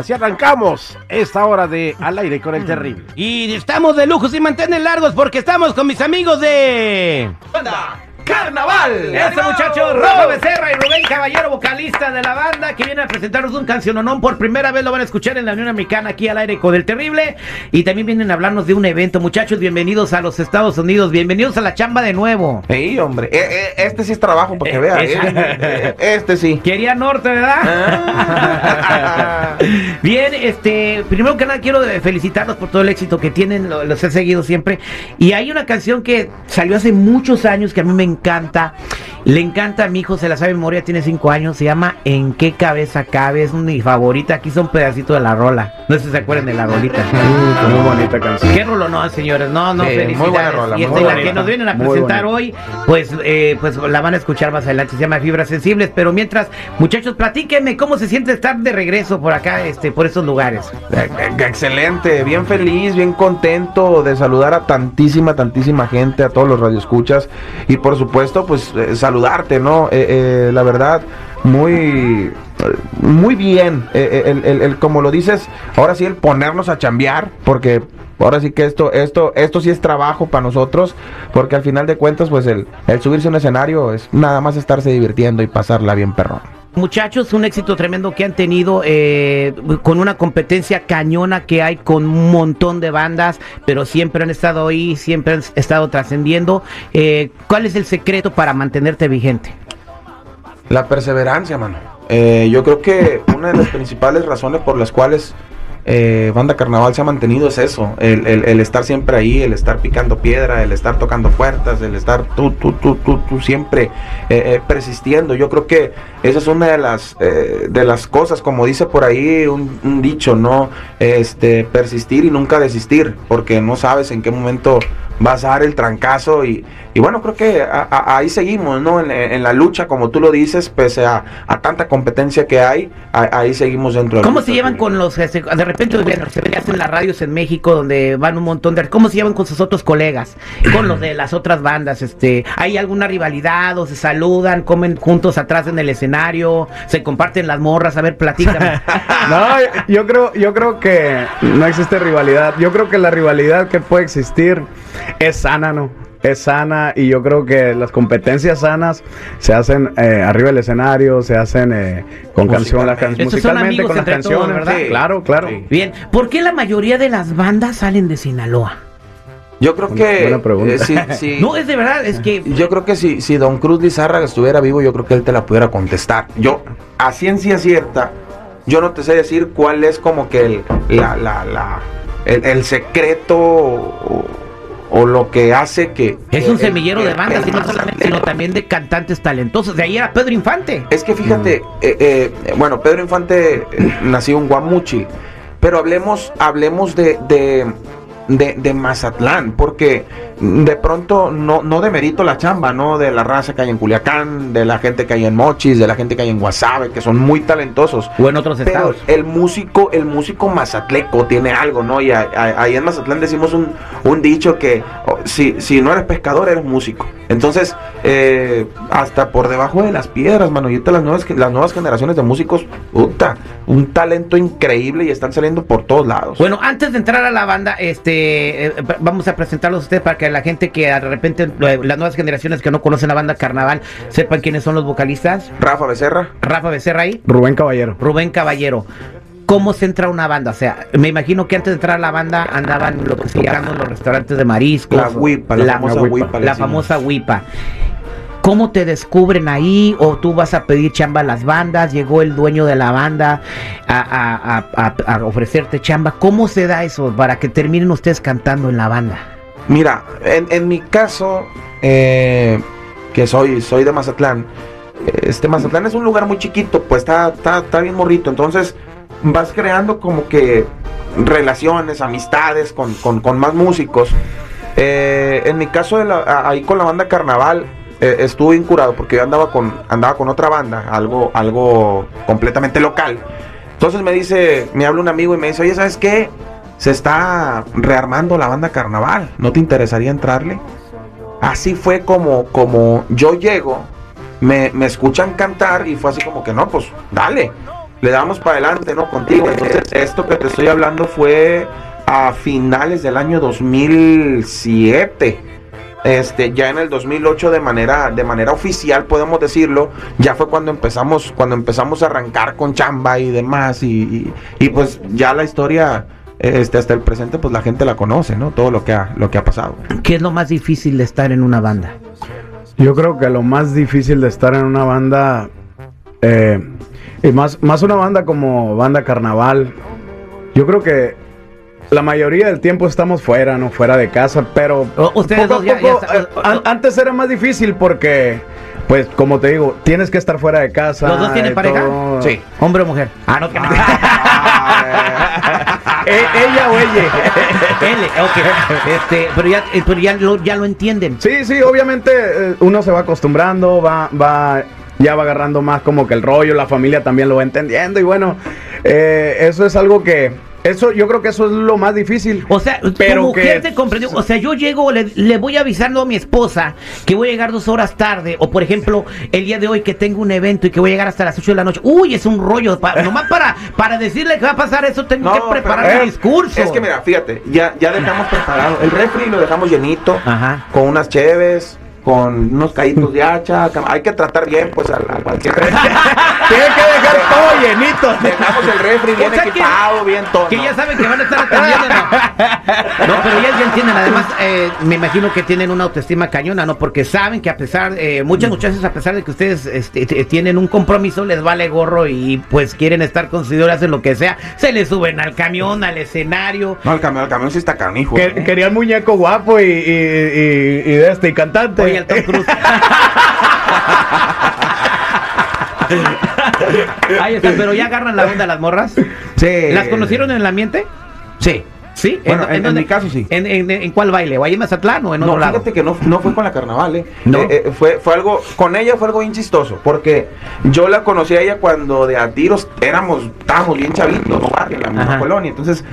Así arrancamos esta hora de Al aire con el terrible. Y estamos de lujos y mantener largos porque estamos con mis amigos de... ¡Carnaval! Este muchacho, Rafa Becerra y Rubén Caballero, vocalista de la banda, que viene a presentarnos un canciononón. Por primera vez lo van a escuchar en la Unión Americana, aquí al aire con el terrible. Y también vienen a hablarnos de un evento. Muchachos, bienvenidos a los Estados Unidos. Bienvenidos a la chamba de nuevo. Sí, hombre. Eh, eh, este sí es trabajo, para que vean. eh. Este sí. Quería norte, ¿verdad? Ah. Bien, este, primero que nada quiero felicitarlos por todo el éxito que tienen, lo- los he seguido siempre. Y hay una canción que salió hace muchos años que a mí me encanta. Le encanta a mi hijo, se la sabe memoria, tiene cinco años, se llama ¿En qué cabeza cabe? Es mi favorita, aquí son pedacitos de la rola. No sé si se acuerdan de la rolita. Muy bonita canción. ¿Qué rolo no, señores? No, no, Sí, muy felicidades. buena rola, y muy esta, la que nos vienen a presentar hoy, pues, eh, pues la van a escuchar más adelante. Se llama Fibras Sensibles. Pero mientras, muchachos, platíquenme cómo se siente estar de regreso por acá, este, por estos lugares. Eh, Excelente, bien feliz, bien contento de saludar a tantísima, tantísima gente, a todos los radioescuchas y por supuesto, pues eh, saludarte, ¿no? Eh, eh, la verdad, muy, muy bien, eh, el- como lo dices, ahora sí el ponernos a chambear, porque ahora sí que esto, esto, esto sí es trabajo para nosotros, porque al final de cuentas, pues el, el subirse a un escenario es nada más estarse divirtiendo y pasarla bien perrón. Muchachos, un éxito tremendo que han tenido eh, con una competencia cañona que hay con un montón de bandas, pero siempre han estado ahí, siempre han estado trascendiendo. Eh, ¿Cuál es el secreto para mantenerte vigente? La perseverancia, mano. Eh, yo creo que una de las principales razones por las cuales eh, Banda Carnaval se ha mantenido es eso, el, el- estar siempre ahí, el estar picando piedra, el estar tocando puertas, el estar tú, tú, tú, tú, tú siempre eh, eh, persistiendo. Yo creo que esa es una de las, eh, de las cosas, como dice por ahí un, un dicho, ¿no? Este, persistir y nunca desistir, porque no sabes en qué momento vas a dar el trancazo y, y bueno, creo que a- a- ahí seguimos, ¿no? En, en la lucha, como tú lo dices, pese a, a tanta competencia que hay, a- ahí seguimos dentro ¿Cómo se llevan con los, este, de repente bueno, se veían en las radios en México donde van un montón de, ¿cómo se llevan con sus otros colegas? Con los de las otras bandas, este, ¿hay alguna rivalidad o se saludan, comen juntos atrás en el escenario, se comparten las morras? A ver, platícame. No, yo creo, yo creo que no existe rivalidad. Yo creo que la rivalidad que puede existir es sana, ¿no? Es sana y yo creo que las competencias sanas se hacen eh, arriba del escenario, se hacen eh, con canción, las can- musicalmente amigos con las entre todos, canciones, ¿verdad? Sí, Claro, claro. Sí. Bien, ¿por qué la mayoría de las bandas salen de Sinaloa? Yo creo Buena- que... buena pregunta. eh, sí, sí. No, es de verdad, es que... Yo creo que si, si Don Cruz Lizárraga estuviera vivo, yo creo que él te la pudiera contestar. Yo, a ciencia cierta, yo no te sé decir cuál es como que el, la, la, la- el, el secreto o, lo que hace que... Es que un semillero de bandas, que y no el solamente, Mazatlán- sino también de cantantes talentosos. De ahí era Pedro Infante. Es que fíjate, eh, eh, bueno, Pedro Infante eh, nació en Guamuchil, pero hablemos, hablemos de, de, de, de Mazatlán, porque de pronto no, no demerito la chamba, ¿no? De la raza que hay en Culiacán, de la gente que hay en Mochis, de la gente que hay en Guasave, que son muy talentosos. O en otros Pero estados. el músico, el músico mazatleco tiene algo, ¿no? Y ahí en Mazatlán decimos un, un dicho que oh, si, si no eres pescador, eres músico. Entonces, eh, hasta por debajo de las piedras, mano. Y ahorita las nuevas, las nuevas generaciones de músicos, puta, un talento increíble y están saliendo por todos lados. Bueno, antes de entrar a la banda, este, eh, vamos a presentarlos a ustedes para que la gente que de repente, eh, las nuevas generaciones que no conocen la banda Carnaval, sepan quiénes son los vocalistas. Rafa Becerra. Rafa Becerra ahí, Rubén Caballero. Rubén Caballero. ¿Cómo se entra a una banda? O sea, me imagino que antes de entrar a la banda andaban lo que se llaman los restaurantes de mariscos. La huipa, la, famosa huipa. la famosa huipa. ¿Cómo te descubren ahí? ¿O tú vas a pedir chamba a las bandas? ¿Llegó el dueño de la banda a, ofrecerte chamba? ¿Cómo se da eso para que terminen ustedes cantando en la banda? Mira, en, mi caso, eh, que soy, soy de Mazatlán, este Mazatlán es un lugar muy chiquito, pues está, está, está bien morrito, entonces vas creando como que relaciones, amistades con, con- con más músicos. Eh, en mi caso, ahí con la banda Carnaval, eh, estuve incurado porque yo andaba con, andaba con otra banda, algo, algo completamente local. Entonces me dice, me habla un amigo y me dice, oye, ¿sabes qué? Se está rearmando la banda Carnaval, ¿no te interesaría entrarle? Así fue como, como yo llego, me, me escuchan cantar y fue así como que no, pues dale. le damos para adelante, ¿no? Contigo. Entonces, esto que te estoy hablando fue a finales del año 2007. Este, ya en el 2008 de manera de manera oficial podemos decirlo, ya fue cuando empezamos cuando empezamos a arrancar con chamba y demás y, y, y pues ya la historia este hasta el presente pues la gente la conoce, ¿no? Todo lo que ha lo que ha pasado. ¿Qué es lo más difícil de estar en una banda? Yo creo que lo más difícil de estar en una banda, eh, y más, más una banda como banda carnaval, yo creo que la mayoría del tiempo estamos fuera, no fuera de casa, pero ustedes poco a dos ya- poco, ya está- eh, an- antes era más difícil porque, pues como te digo, tienes que estar fuera de casa. ¿Los dos tienen pareja? todo. Sí. ¿Hombre o mujer? Ah, no, que no. Eh, ella o ella. L, ok. Este, pero ya, eh, pero ya, lo, ya lo entienden. Sí, sí, obviamente eh, uno se va acostumbrando, va, va, ya va agarrando más como que el rollo, la familia también lo va entendiendo y bueno, eh, eso es algo que, eso, yo creo que eso es lo más difícil. O sea, Pero tu mujer que- te comprendió. O sea, yo llego, le, le voy avisando a mi esposa que voy a llegar dos horas tarde. O por ejemplo, el día de hoy que tengo un evento y que voy a llegar hasta las 8 de la noche. Uy, es un rollo. pa- nomás para, para decirle que va a pasar eso, tengo que preparar pero, mi eh, discurso. Es que mira, fíjate, ya, ya dejamos preparado. El refri lo dejamos llenito, Ajá. con unas cheves, con unos caídos de hacha. Hay que tratar bien, pues, a, a cualquier Tiene que dejar todo llenito. Dejamos el refri bien O sea que- equipado, bien todo. Que ¿no? ya saben que van a estar atendiendo, ¿no? No, pero ya entienden. Además, eh, me imagino que tienen una autoestima cañona, ¿no? Porque saben que a pesar, eh, muchas muchachas, a pesar de que ustedes este, tienen un compromiso, les vale gorro y pues quieren estar consideradas hacen lo que sea. Se les suben al camión, al escenario. No, el camión, el camión sí está canijo. Que- ¿eh? Quería el muñeco guapo y, y, y- y de este, y cantante. Oye, el Tom Cruise. Ahí está, pero ya agarran la onda las morras. Sí. ¿Las conocieron en el ambiente? Sí. ¿Sí? Bueno, en- mi caso, sí. ¿En, en, en cuál baile? ¿O ahí en Mazatlán o en No, otro lado? fíjate que no, no fue con la carnaval, ¿eh? ¿No? Eh, eh, fue, fue algo, con ella fue algo bien chistoso, porque yo la conocí a ella cuando de a tiros éramos, estábamos bien chavitos, ¿no? en la misma Ajá. colonia, entonces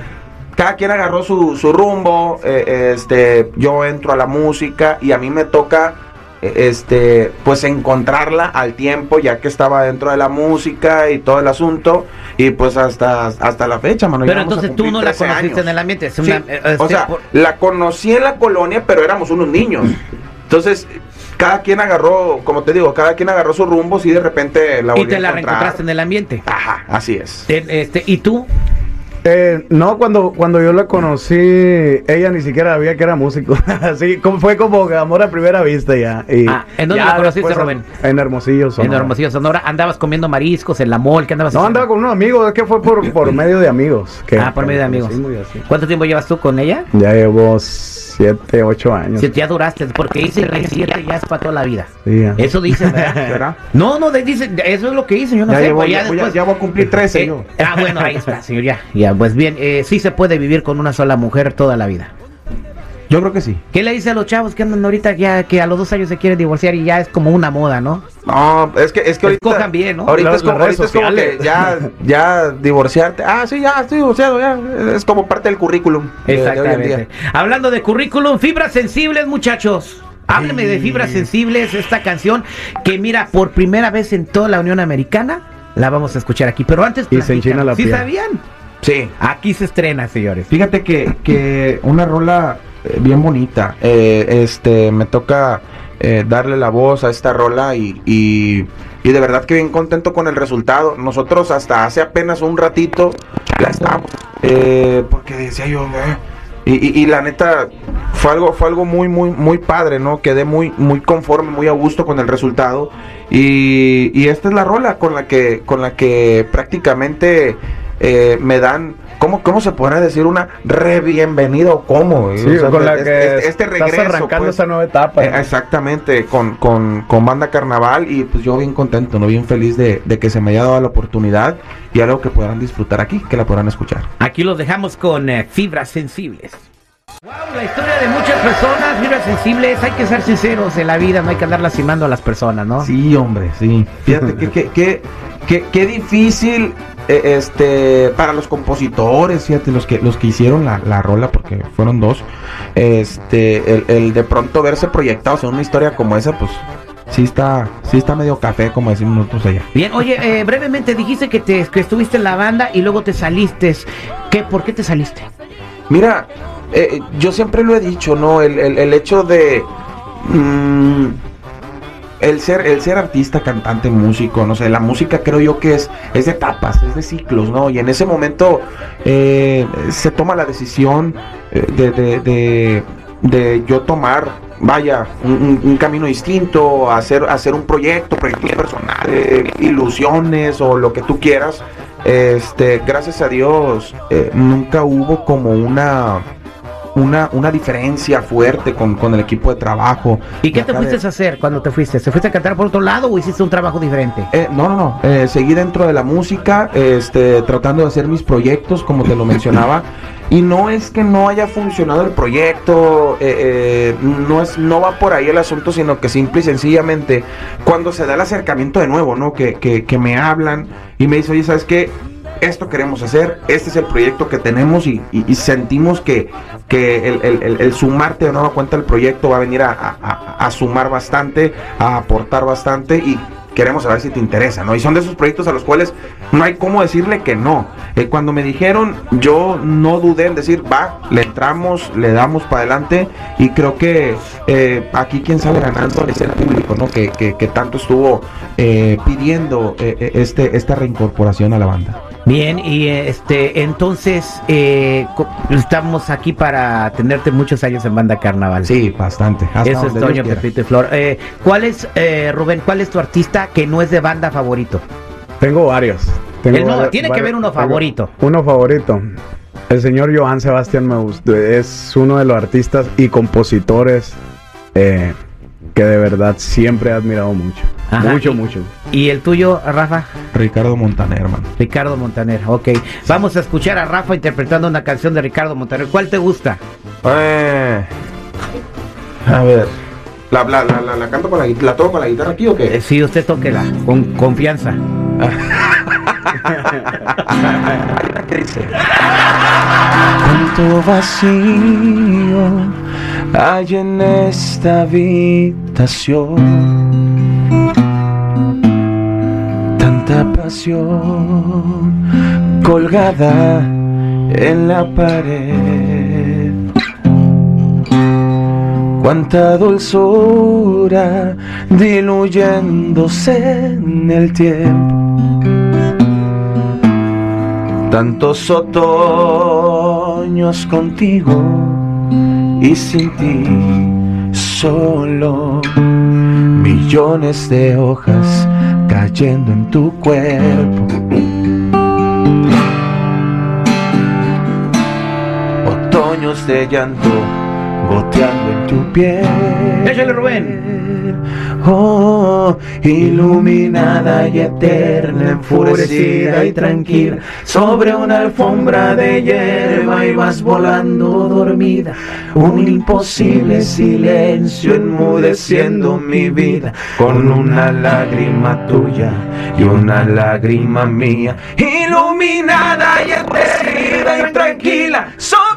cada quien agarró su, su rumbo, eh, este, yo entro a la música y a mí me toca, eh, este, pues encontrarla al tiempo, ya que estaba dentro de la música y todo el asunto, y pues hasta, hasta la fecha, mano. Pero entonces tú no la 13 conociste años. en el ambiente. Es Sí, una, eh, o sea, por- la conocí en la colonia, pero éramos unos niños. Entonces, cada quien agarró, como te digo, cada quien agarró su rumbo y de repente la y volví te a la encontrar. reencontraste en el ambiente. Ajá, así es. Este, ¿Y tú? Eh, no, cuando, cuando yo la conocí, ella ni siquiera sabía que era músico. Así como fue como amor a primera vista ya. Y Ah, ¿en dónde la conociste, Rubén? En Hermosillo, Sonora. En Hermosillo, Sonora. ¿Andabas comiendo mariscos en la mall? ¿Qué andabas No, haciendo? andaba con unos amigos, es que fue por, por medio de amigos. que- Ah, por medio de amigos. ¿Cuánto tiempo llevas tú con ella? Ya llevo siete, ocho años. Si ya duraste, porque dice que siete ya es para toda la vida. Sí, ya. Eso dice, ¿verdad? ¿Verdad? No, no, dice, eso es lo que dice, yo no ya, sé. llevo, pues, ya, después- ya- ya voy a cumplir 13 Eh, yo. ah, bueno, ahí está, señor, ya. Ya, pues bien, eh, sí se puede vivir con una sola mujer toda la vida. Yo creo que sí. ¿Qué le dice a los chavos que andan ahorita ya que a los dos años se quieren divorciar y ya es como una moda, ¿no? No, es que, es que ahorita. Escojan bien, ¿no? Ahorita, es como, ahorita es como que ya, ya divorciarte. Ah, sí, ya estoy divorciado, ya. Es como parte del currículum. de- de hoy en Exactamente. día. Hablando de currículum, fibras sensibles, muchachos. Hábleme de fibras sensibles, esta canción que mira por primera vez en toda la Unión Americana. La vamos a escuchar aquí, pero antes Y se enchina la ¿Sí piel. sabían? Sí. Aquí se estrena, señores. Fíjate que, que una rola bien bonita. Eh, este, me toca eh, darle la voz a esta rola y, y, de verdad que bien contento con el resultado. Nosotros hasta hace apenas un ratito la estábamos, eh, porque decía yo, eh, y, y- la neta fue algo, fue algo muy, muy, muy padre, ¿no? Quedé muy, muy conforme, muy a gusto con el resultado. Y, esta es la rola con la que, con la que prácticamente eh, me dan, ¿cómo, ¿cómo se podrá decir? Una re bienvenida o cómo? Sí, O sea, con la este- que este, este estás regreso. arrancando pues. esa nueva etapa. Eh, exactamente, con, con, con Banda Carnaval y pues yo bien contento, ¿no? Bien feliz de, de que se me haya dado la oportunidad y algo que podrán disfrutar aquí, que la podrán escuchar. Aquí los dejamos con eh, fibras sensibles. Wow, la historia de muchas personas, fibras sensibles, hay que ser sinceros en la vida, no hay que andar lastimando a las personas, ¿no? Sí, hombre, sí. Fíjate que, que, que, que- qué difícil este para los compositores, fíjate, los que los que hicieron la, la rola, porque fueron dos, este, el, el de pronto verse proyectados en una historia como esa, pues sí está, sí está medio café, como decimos nosotros allá. Bien, oye, eh, brevemente dijiste que, te, que estuviste en la banda y luego te saliste. ¿Qué, ¿Por qué te saliste? Mira, eh, yo siempre lo he dicho, ¿no? El, el- el hecho de... mm, el ser, el ser artista, cantante, músico, no sé, la música creo yo que es, es de etapas, es de ciclos, ¿no? Y en ese momento eh, se toma la decisión eh, de, de, de- yo tomar, vaya, un camino distinto, hacer, hacer un proyecto, proyectos personales, ilusiones o lo que tú quieras. Este, gracias a Dios, eh, nunca hubo como una, una, una diferencia fuerte con, con el equipo de trabajo. ¿Y qué te acá de- fuiste a hacer cuando te fuiste? ¿Se fuiste a cantar por otro lado o hiciste un trabajo diferente? Eh, no, no, no. eh, seguí dentro de la música, este, tratando de hacer mis proyectos, como te lo mencionaba. Y no es que no haya funcionado el proyecto, eh, eh, no es, no va por ahí el asunto, sino que simple y sencillamente cuando se da el acercamiento de nuevo, ¿no? Que, que, que me hablan y me dicen, oye, ¿sabes qué? Esto queremos hacer, este es el proyecto que tenemos y, sentimos que, que el, sumarte de nueva cuenta al proyecto va a venir a, a- a- a sumar bastante, a aportar bastante y queremos saber si te interesa, ¿no? Y son de esos proyectos a los cuales no hay cómo decirle que no. Eh, cuando me dijeron, yo no dudé en decir, va, le entramos, le damos para adelante y creo que eh, aquí quien sale ganando es el público, ¿no? Que, que- que tanto estuvo eh, pidiendo eh, este, esta reincorporación a la banda. Bien, y este, entonces eh, estamos aquí para tenerte muchos años en Banda Carnaval. Sí, bastante. hasta Eso es Toño. Pepito y Flor. Eh, ¿Cuál es, eh, Rubén, cuál es tu artista que no es de banda favorito? Tengo varios. Tengo El no, varios- tiene que haber uno favorito. Uno favorito. El señor Johann Sebastián me gustó. Es uno de los artistas y compositores eh, que de verdad siempre he admirado mucho. Ajá, Mucho, y- mucho. ¿Y el tuyo, Rafa? Ricardo Montaner, hermano. Ricardo Montaner, ok. Vamos a escuchar a Rafa interpretando una canción de Ricardo Montaner. ¿Cuál te gusta? Eh, a ver. ¿La, la, la, la, la canto con la, la toco con la guitarra aquí o Eh, qué? sí, usted tóquela, con confianza. Cuánto vacío hay en esta habitación. Tanta pasión colgada en la pared. Cuánta dulzura diluyéndose en el tiempo. Tantos otoños contigo y sin ti solo millones de hojas cayendo en tu cuerpo. Otoños de llanto goteando en tu piel. Échale, Rubén. Oh, iluminada y eterna, enfurecida y tranquila, sobre una alfombra de hierba y vas volando dormida. Un imposible silencio enmudeciendo mi vida, con una lágrima tuya y una lágrima mía. Iluminada y eterna y tranquila, sobre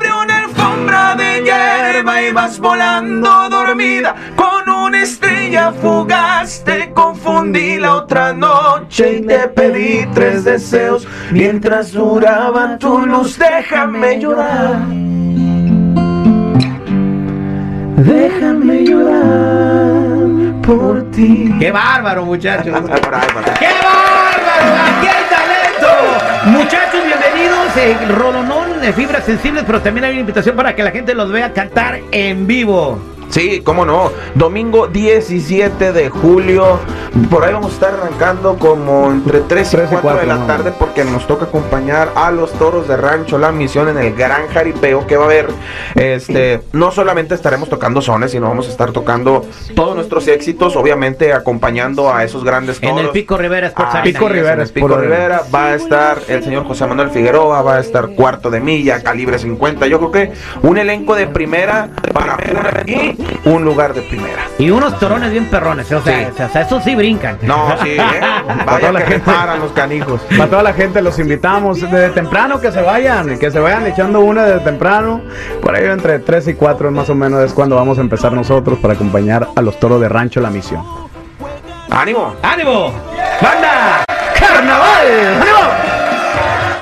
vas volando dormida, con una estrella fugaz te confundí la otra noche y te pedí tres deseos mientras duraba tu luz. Déjame llorar. Déjame llorar por ti. ¡Qué bárbaro, muchachos! ¡Qué bárbaro! Eh, Rolonón de fibras sensibles, pero también hay una invitación para que la gente los vea cantar en vivo. Sí, cómo no. Domingo 17 de julio. Por ahí vamos a estar arrancando como entre 3 y 3 y 4 de la tarde porque nos toca acompañar a los toros de rancho, la misión en el gran jaripeo que va a haber. Este, no solamente estaremos tocando sones, sino vamos a estar tocando todos nuestros éxitos, obviamente acompañando a esos grandes toros. En el Pico Rivera Sports Ah. Pico Rivera, en el Pico Rivera va a estar el señor José Manuel Figueroa, va a estar cuarto de milla, calibre 50. Yo creo que un elenco de primera para y un lugar de primera. Y unos torones bien perrones, o sea, o sea, esos sí brincan. No, sí, ¿eh? toda Vaya la que gente. los canijos. Para toda la gente los invitamos desde temprano que se vayan, que se vayan echando una desde temprano. Por ahí entre 3 y 4 más o menos es cuando vamos a empezar nosotros para acompañar a los toros de rancho la misión. ¡Ánimo! ¡Ánimo! ¡Banda! ¡Carnaval! ¡Ánimo!